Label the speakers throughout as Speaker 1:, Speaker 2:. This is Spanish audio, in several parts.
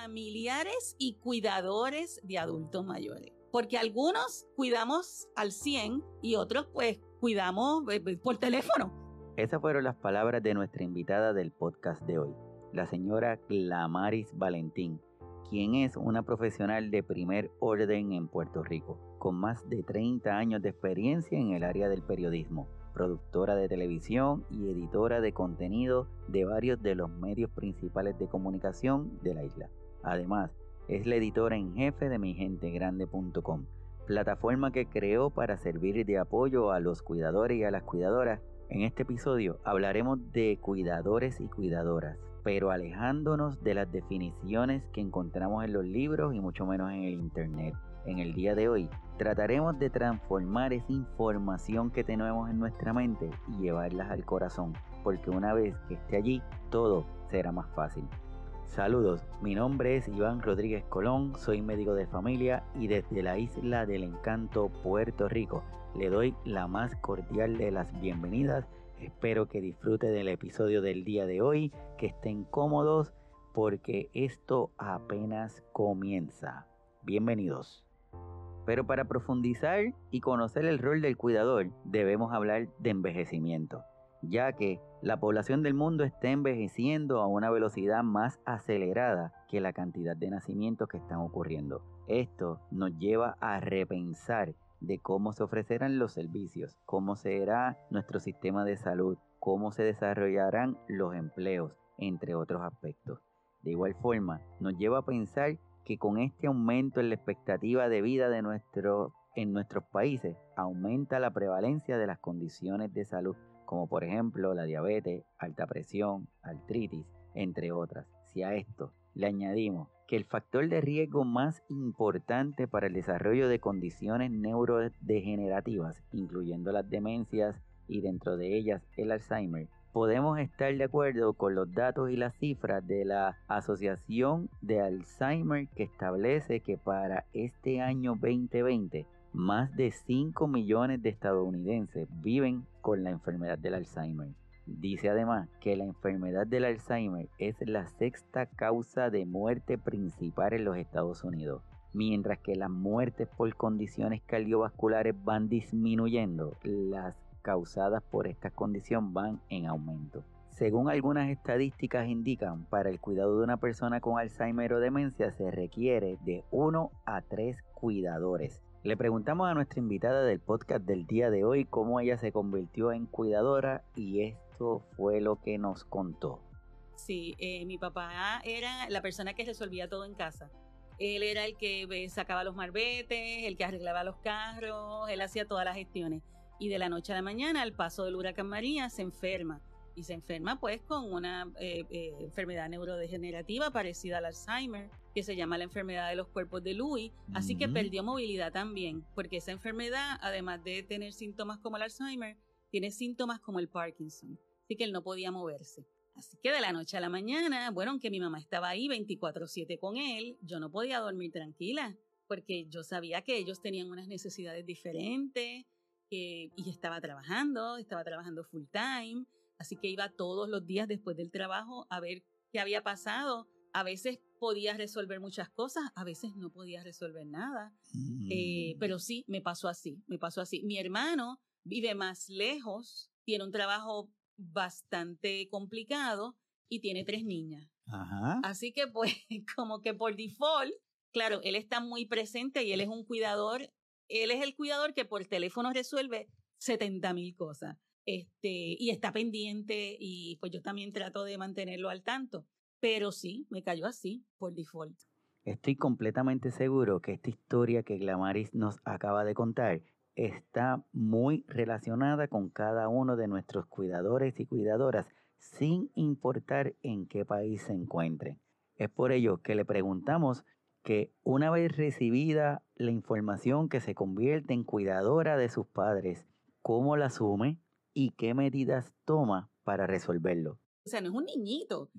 Speaker 1: familiares y cuidadores de adultos mayores. Porque algunos cuidamos al 100 y otros pues cuidamos eh, eh, por teléfono.
Speaker 2: Esas fueron las palabras de nuestra invitada del podcast de hoy, la señora Clamaris Valentín, quien es una profesional de primer orden en Puerto Rico, con más de 30 años de experiencia en el área del periodismo, productora de televisión y editora de contenido de varios de los medios principales de comunicación de la isla. Además, es la editora en jefe de migentegrande.com, plataforma que creó para servir de apoyo a los cuidadores y a las cuidadoras. En este episodio hablaremos de cuidadores y cuidadoras, pero alejándonos de las definiciones que encontramos en los libros y mucho menos en el Internet. En el día de hoy trataremos de transformar esa información que tenemos en nuestra mente y llevarlas al corazón, porque una vez que esté allí, todo será más fácil. Saludos, mi nombre es Iván Rodríguez Colón, soy médico de familia y desde la isla del encanto Puerto Rico le doy la más cordial de las bienvenidas Espero que disfrute del episodio del día de hoy, que estén cómodos porque esto apenas comienza. Bienvenidos. Pero para profundizar y conocer el rol del cuidador, debemos hablar de envejecimiento, ya que la población del mundo está envejeciendo a una velocidad más acelerada que la cantidad de nacimientos que están ocurriendo. Esto nos lleva a repensar de cómo se ofrecerán los servicios, cómo será nuestro sistema de salud, cómo se desarrollarán los empleos, entre otros aspectos. De igual forma, nos lleva a pensar que con este aumento en la expectativa de vida de en nuestros países, aumenta la prevalencia de las condiciones de salud, como por ejemplo la diabetes, alta presión, artritis, entre otras. Si a esto le añadimos que el factor de riesgo más importante para el desarrollo de condiciones neurodegenerativas, incluyendo las demencias y dentro de ellas el Alzheimer, podemos estar de acuerdo con los datos y las cifras de la Asociación de Alzheimer que establece que para este año 2020 más de 5 millones de estadounidenses viven con la enfermedad del Alzheimer. Dice además que la enfermedad del Alzheimer es la sexta causa de muerte principal en los Estados Unidos, mientras que las muertes por condiciones cardiovasculares van disminuyendo, las causadas por esta condición van en aumento. Según algunas estadísticas indican, para el cuidado de una persona con Alzheimer o demencia se requiere de 1 a 3 cuidadores. Le preguntamos a nuestra invitada del podcast del día de hoy cómo ella se convirtió en cuidadora y es fue lo que nos contó.
Speaker 1: Sí, eh, mi papá era la persona que resolvía todo en casa. Él era el que eh, sacaba los marbetes, el que arreglaba los carros, él hacía todas las gestiones. Y de la noche a la mañana, al paso del huracán María, se enferma. Y se enferma pues con una eh, enfermedad neurodegenerativa parecida al Alzheimer, que se llama la enfermedad de los cuerpos de Lewy. Así que perdió movilidad también, porque esa enfermedad, además de tener síntomas como el Alzheimer, tiene síntomas como el Parkinson así que él no podía moverse. Así que de la noche a la mañana, bueno, aunque mi mamá estaba ahí 24/7 con él, yo no podía dormir tranquila, porque yo sabía que ellos tenían unas necesidades diferentes y estaba trabajando, estaba trabajando full time, así que iba todos los días después del trabajo a ver qué había pasado. A veces podía resolver muchas cosas, a veces no podía resolver nada, eh, mm. pero sí, me pasó así, me pasó así. Mi hermano vive más lejos, tiene un trabajo bastante complicado y tiene tres niñas. Así que pues como que por default, claro, él está muy presente y él es un cuidador, él es el cuidador que por teléfono resuelve 70 mil cosas. Este, y está pendiente y pues yo también trato de mantenerlo al tanto. Pero sí, me cayó así por default.
Speaker 2: Estoy completamente seguro que esta historia que Glamaris nos acaba de contar está muy relacionada con cada uno de nuestros cuidadores y cuidadoras, sin importar en qué país se encuentren. Es por ello que le preguntamos que una vez recibida la información que se convierte en cuidadora de sus padres, ¿cómo la asume y qué medidas toma para resolverlo?
Speaker 1: O sea, no es un niñito,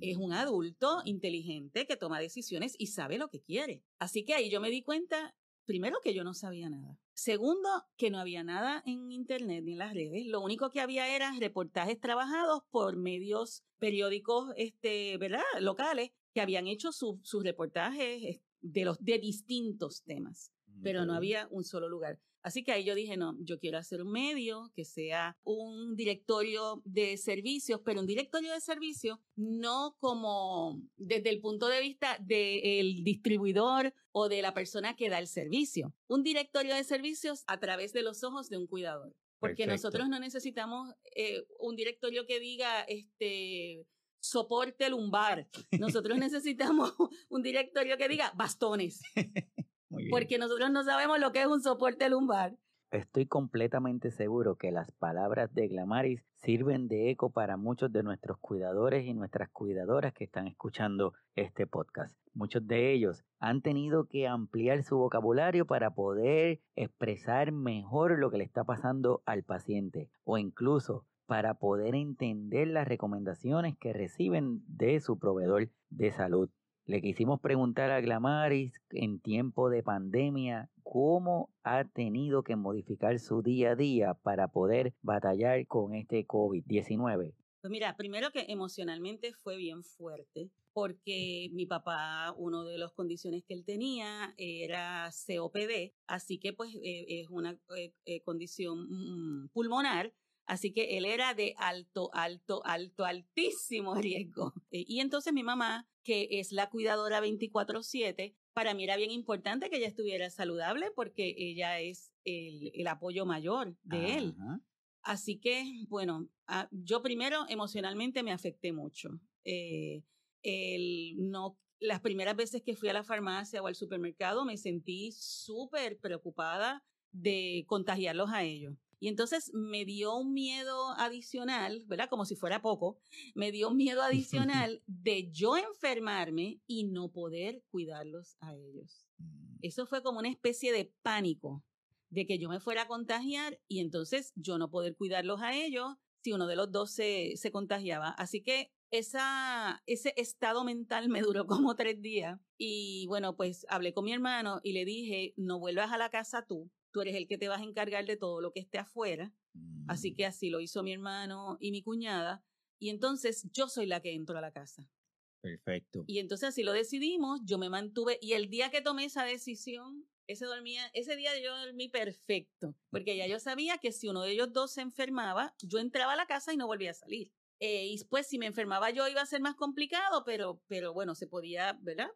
Speaker 1: es un mm. adulto inteligente que toma decisiones y sabe lo que quiere. Así que ahí yo me di cuenta primero que yo no sabía nada. Segundo, que no había nada en internet ni en las redes. Lo único que había eran reportajes trabajados por medios periódicos, este, ¿verdad? Locales que habían hecho sus reportajes de los de distintos temas, pero no había un solo lugar. Así que ahí yo dije, no, yo quiero hacer un medio que sea un directorio de servicios, pero un directorio de servicios no como desde el punto de vista del distribuidor o de la persona que da el servicio. Un directorio de servicios a través de los ojos de un cuidador. Porque nosotros no necesitamos eh, un directorio que diga, este, soporte lumbar. Nosotros necesitamos un directorio que diga bastones. porque nosotros no sabemos lo que es un soporte lumbar.
Speaker 2: Estoy completamente seguro que las palabras de Glamaris sirven de eco para muchos de nuestros cuidadores y nuestras cuidadoras que están escuchando este podcast. Muchos de ellos han tenido que ampliar su vocabulario para poder expresar mejor lo que le está pasando al paciente o incluso para poder entender las recomendaciones que reciben de su proveedor de salud. Le quisimos preguntar a Glamaris en tiempo de pandemia cómo ha tenido que modificar su día a día para poder batallar con este COVID-19.
Speaker 1: Pues mira, primero que emocionalmente fue bien fuerte, porque mi papá, una de las condiciones que él tenía era COPD, así que pues eh, es una eh, eh, condición mm, pulmonar Así que él era de alto, alto, alto, altísimo riesgo. Eh, y entonces mi mamá, que es la cuidadora 24/7, para mí era bien importante que ella estuviera saludable porque ella es el, apoyo mayor de él. Así que, bueno, ah, yo primero emocionalmente me afecté mucho. Eh, no, las primeras veces que fui a la farmacia o al supermercado me sentí súper preocupada de contagiarlos a ellos. Y entonces me dio un miedo adicional, ¿verdad? Como si fuera poco, me dio un miedo adicional de yo enfermarme y no poder cuidarlos a ellos. Mm. Eso fue como una especie de pánico de que yo me fuera a contagiar y entonces yo no poder cuidarlos a ellos si uno de los dos se, se contagiaba. Así que esa, ese estado mental me duró como tres días y bueno, pues hablé con mi hermano y le dije, no vuelvas a la casa tú, tú eres el que te vas a encargar de todo lo que esté afuera. Así que mm. así lo hizo mi hermano y mi cuñada. Y entonces yo soy la que entro a la casa.
Speaker 2: Perfecto.
Speaker 1: Y entonces así lo decidimos, yo me mantuve y el día que tomé esa decisión, ese, dormía, ese día yo dormí perfecto, porque ya yo sabía que si uno de ellos dos se enfermaba, yo entraba a la casa y no volvía a salir. Eh, y pues si me enfermaba yo iba a ser más complicado, pero, pero bueno, se podía, ¿verdad?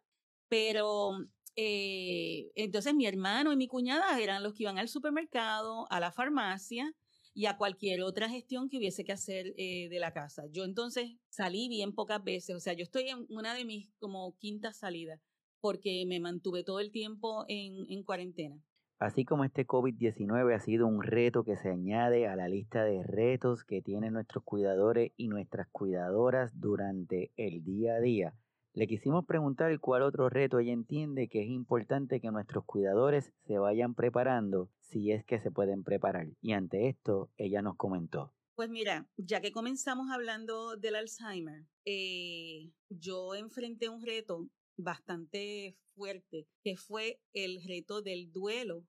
Speaker 1: Pero eh, entonces mi hermano y mi cuñada eran los que iban al supermercado, a la farmacia y a cualquier otra gestión que hubiese que hacer eh, de la casa. Yo entonces salí bien pocas veces, o sea, yo estoy en una de mis como quintas salidas porque me mantuve todo el tiempo en, en cuarentena.
Speaker 2: Así como este COVID-19 ha sido un reto que se añade a la lista de retos que tienen nuestros cuidadores y nuestras cuidadoras durante el día a día, le quisimos preguntar cuál otro reto ella entiende que es importante que nuestros cuidadores se vayan preparando si es que se pueden preparar. Y ante esto, ella nos comentó.
Speaker 1: Pues mira, ya que comenzamos hablando del Alzheimer, eh, yo enfrenté un reto bastante fuerte, que fue el reto del duelo,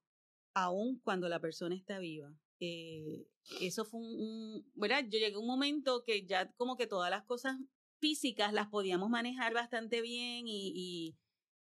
Speaker 1: aun cuando la persona está viva. Eh, eso fue un, un, ¿verdad? Yo llegué a un momento que ya como que todas las cosas físicas las podíamos manejar bastante bien y,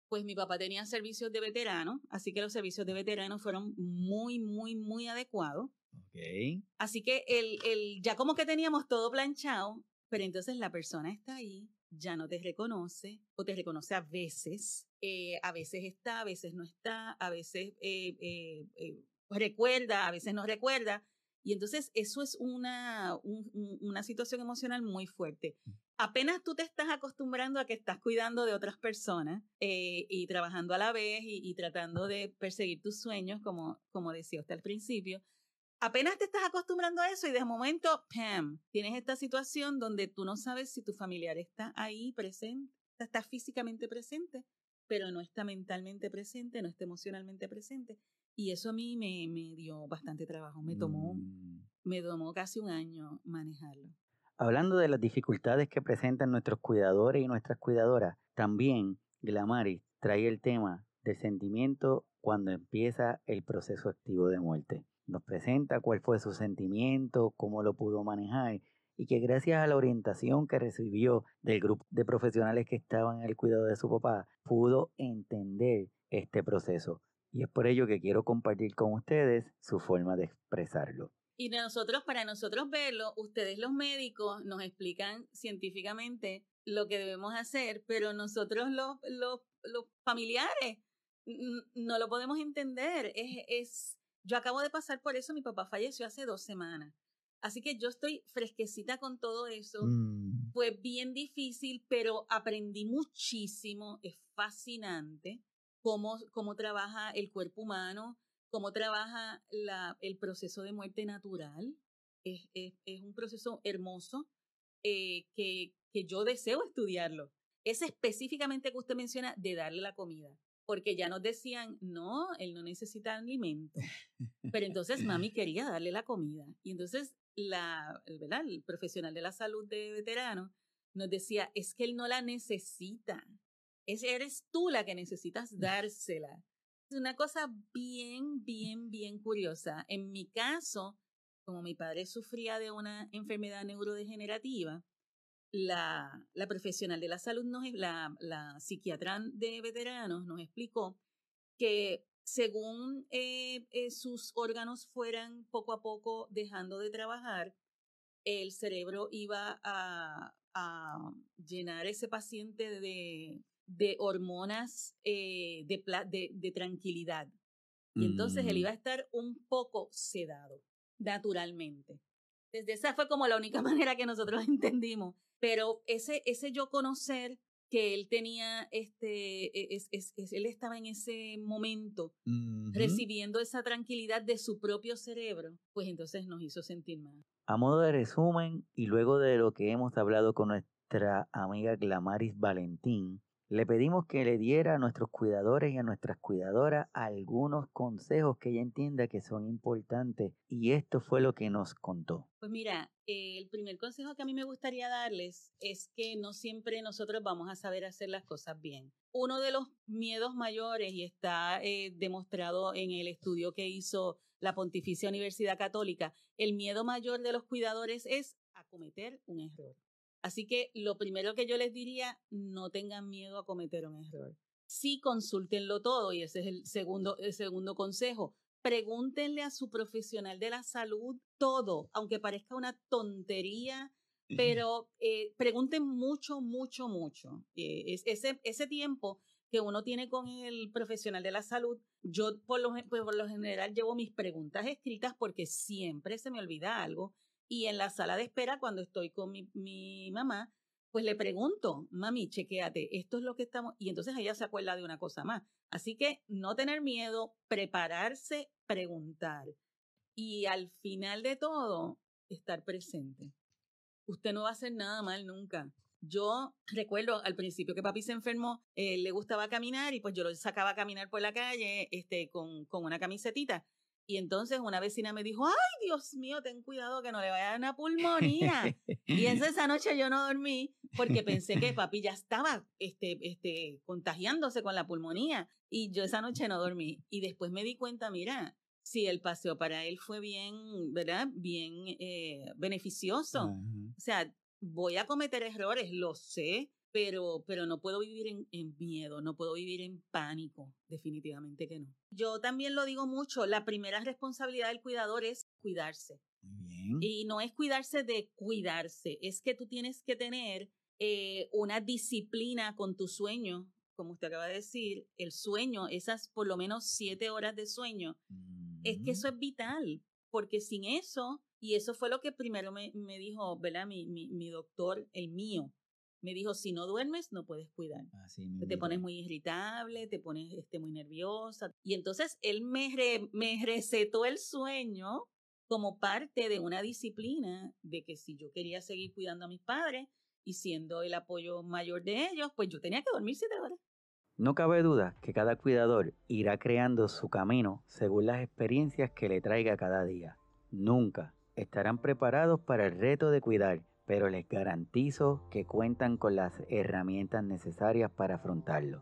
Speaker 1: pues mi papá tenía servicios de veterano, así que los servicios de veterano fueron muy, muy, muy adecuados.
Speaker 2: Okay.
Speaker 1: Así que el, el, ya como que teníamos todo planchado, pero entonces la persona está ahí, ya no te reconoce o te reconoce a veces, eh, a veces está, a veces no está, a veces eh, eh, recuerda, a veces no recuerda. Y entonces eso es una, una situación emocional muy fuerte. Mm. Apenas tú te estás acostumbrando a que estás cuidando de otras personas eh, y trabajando a la vez y, tratando de perseguir tus sueños, como, como decía usted al principio, apenas te estás acostumbrando a eso y de momento, ¡pam!, tienes esta situación donde tú no sabes si tu familiar está ahí presente, está físicamente presente, pero no está mentalmente presente, no está emocionalmente presente. Y eso a mí me, me dio bastante trabajo, me tomó, mm. me tomó casi un año manejarlo.
Speaker 2: Hablando de las dificultades que presentan nuestros cuidadores y nuestras cuidadoras, también Glamaris trae el tema del sentimiento cuando empieza el proceso activo de muerte. Nos presenta cuál fue su sentimiento, cómo lo pudo manejar y que gracias a la orientación que recibió del grupo de profesionales que estaban en el cuidado de su papá, pudo entender este proceso. Y es por ello que quiero compartir con ustedes su forma de expresarlo.
Speaker 1: Y nosotros, para nosotros verlo, ustedes los médicos nos explican científicamente lo que debemos hacer, pero nosotros los, los, los familiares no lo podemos entender. Es, es, yo acabo de pasar por eso, mi papá falleció hace dos semanas. Así que yo estoy fresquecita con todo eso. Mm. Fue bien difícil, pero aprendí muchísimo. Es fascinante cómo, cómo trabaja el cuerpo humano, cómo trabaja la, el proceso de muerte natural. Es, es, es un proceso hermoso eh, que, que yo deseo estudiarlo. Es específicamente que usted menciona de darle la comida porque ya nos decían, no, él no necesita alimento. Pero entonces mami quería darle la comida. Y entonces la, ¿verdad? el profesional de la salud de veteranos nos decía, es que él no la necesita. Es, eres tú la que necesitas dársela. Es una cosa bien, bien, bien curiosa. En mi caso, como mi padre sufría de una enfermedad neurodegenerativa, la, la profesional de la salud, nos, la, la psiquiatra de veteranos nos explicó que según eh, eh, sus órganos fueran poco a poco dejando de trabajar, el cerebro iba a, a llenar ese paciente de, de hormonas eh, de, de, de, tranquilidad. Y entonces él iba a mm. estar un poco sedado, naturalmente. Desde esa fue como la única manera que nosotros entendimos pero ese, ese yo conocer que él tenía, este, e, es, es, él estaba en ese momento recibiendo esa tranquilidad de su propio cerebro, pues entonces nos hizo sentir mal.
Speaker 2: A modo de resumen, y luego de lo que hemos hablado con nuestra amiga Glamaris Valentín, le pedimos que le diera a nuestros cuidadores y a nuestras cuidadoras algunos consejos que ella entienda que son importantes y esto fue lo que nos contó.
Speaker 1: Pues mira, el primer consejo que a mí me gustaría darles es que no siempre nosotros vamos a saber hacer las cosas bien. Uno de los miedos mayores y está eh, demostrado en el estudio que hizo la Pontificia Universidad Católica, el miedo mayor de los cuidadores es a cometer un error. Así que lo primero que yo les diría, no tengan miedo a cometer un error. Sí, consúltenlo todo y ese es el segundo, el segundo consejo. Pregúntenle a su profesional de la salud todo, aunque parezca una tontería, pero eh, pregunten mucho, mucho, mucho. Eh, ese, ese tiempo que uno tiene con el profesional de la salud, yo por lo, por lo general llevo mis preguntas escritas porque siempre se me olvida algo y en la sala de espera, cuando estoy con mi, mi mamá, pues le pregunto, mami, chequéate, esto es lo que estamos. Y entonces ella se acuerda de una cosa más. Así que no tener miedo, prepararse, preguntar. Y al final de todo, estar presente. Usted no va a hacer nada mal nunca. Yo recuerdo al principio que papi se enfermó, eh, le gustaba caminar y pues yo lo sacaba a caminar por la calle este, con, con una camisetita. Y entonces una vecina me dijo, ay Dios mío, ten cuidado que no le vaya a dar una pulmonía. y esa noche yo no dormí porque pensé que papi ya estaba este, este, contagiándose con la pulmonía. Y yo esa noche no dormí. Y después me di cuenta, mira, si el paseo para él fue bien, ¿verdad? Bien eh, beneficioso. O sea, voy a cometer errores, lo sé, pero, pero no puedo vivir en, en, miedo, no puedo vivir en pánico, definitivamente que no. Yo también lo digo mucho, la primera responsabilidad del cuidador es cuidarse. Y no es cuidarse de cuidarse, es que tú tienes que tener eh, una disciplina con tu sueño, como usted acaba de decir, el sueño, esas por lo menos siete horas de sueño, es que eso es vital, porque sin eso, y eso fue lo que primero me, me dijo, ¿verdad? Mi, mi, mi doctor, el mío, me dijo, si no duermes, no puedes cuidar. te pones muy irritable, te pones este, muy nerviosa. Y entonces él me, me recetó el sueño como parte de una disciplina de que si yo quería seguir cuidando a mis padres y siendo el apoyo mayor de ellos, pues yo tenía que dormir siete horas.
Speaker 2: No cabe duda que cada cuidador irá creando su camino según las experiencias que le traiga cada día. Nunca estarán preparados para el reto de cuidar pero les garantizo que cuentan con las herramientas necesarias para afrontarlo.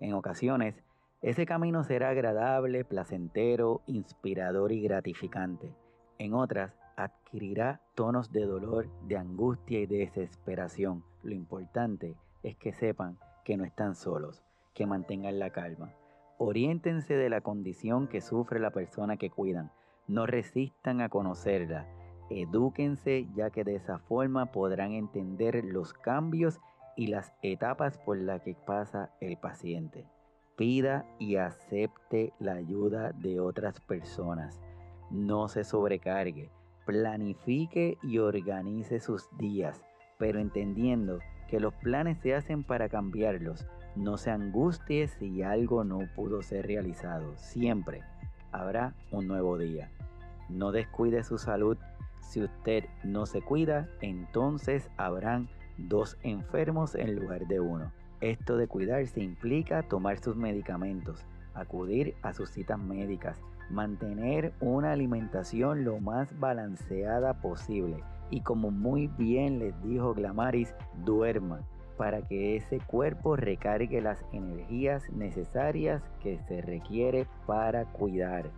Speaker 2: En ocasiones, Ese camino será agradable, placentero, inspirador y gratificante. En otras, adquirirá tonos de dolor, de angustia y de desesperación. Lo importante es que sepan que no están solos, que mantengan la calma. Oriéntense de la condición que sufre la persona que cuidan. No resistan a conocerla. Edúquense ya que de esa forma podrán entender los cambios y las etapas por las que pasa el paciente. Pida y acepte la ayuda de otras personas. No se sobrecargue. Planifique y organice sus días, pero entendiendo que los planes se hacen para cambiarlos. No se angustie si algo no pudo ser realizado. Siempre habrá un nuevo día. No descuide su salud. Si usted no se cuida, entonces habrán dos enfermos en lugar de uno. Esto de cuidarse implica tomar sus medicamentos, acudir a sus citas médicas, mantener una alimentación lo más balanceada posible y como muy bien les dijo Glamaris, duerma para que ese cuerpo recargue las energías necesarias que se requiere para cuidar.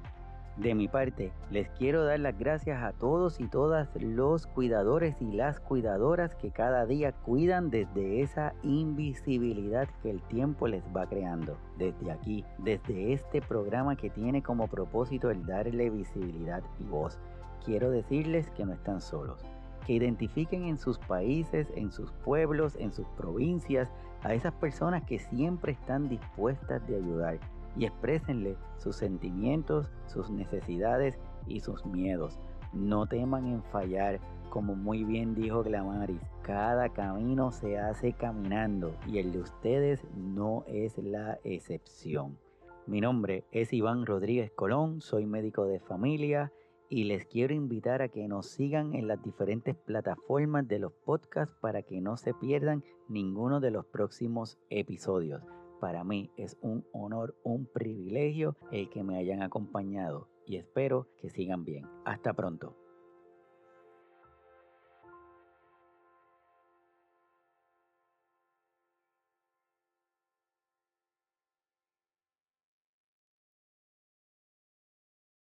Speaker 2: De mi parte, les quiero dar las gracias a todos y todas los cuidadores y las cuidadoras que cada día cuidan desde esa invisibilidad que el tiempo les va creando. Desde aquí, desde este programa que tiene como propósito el darle visibilidad y voz, quiero decirles que no están solos que identifiquen en sus países, en sus pueblos, en sus provincias, a esas personas que siempre están dispuestas de ayudar y exprésenle sus sentimientos, sus necesidades y sus miedos. No teman en fallar, como muy bien dijo Glamaris, cada camino se hace caminando y el de ustedes no es la excepción. Mi nombre es Iván Rodríguez Colón, soy médico de familia y les quiero invitar a que nos sigan en las diferentes plataformas de los podcasts para que no se pierdan ninguno de los próximos episodios. Para mí es un honor, un privilegio el que me hayan acompañado y espero que sigan bien. Hasta pronto.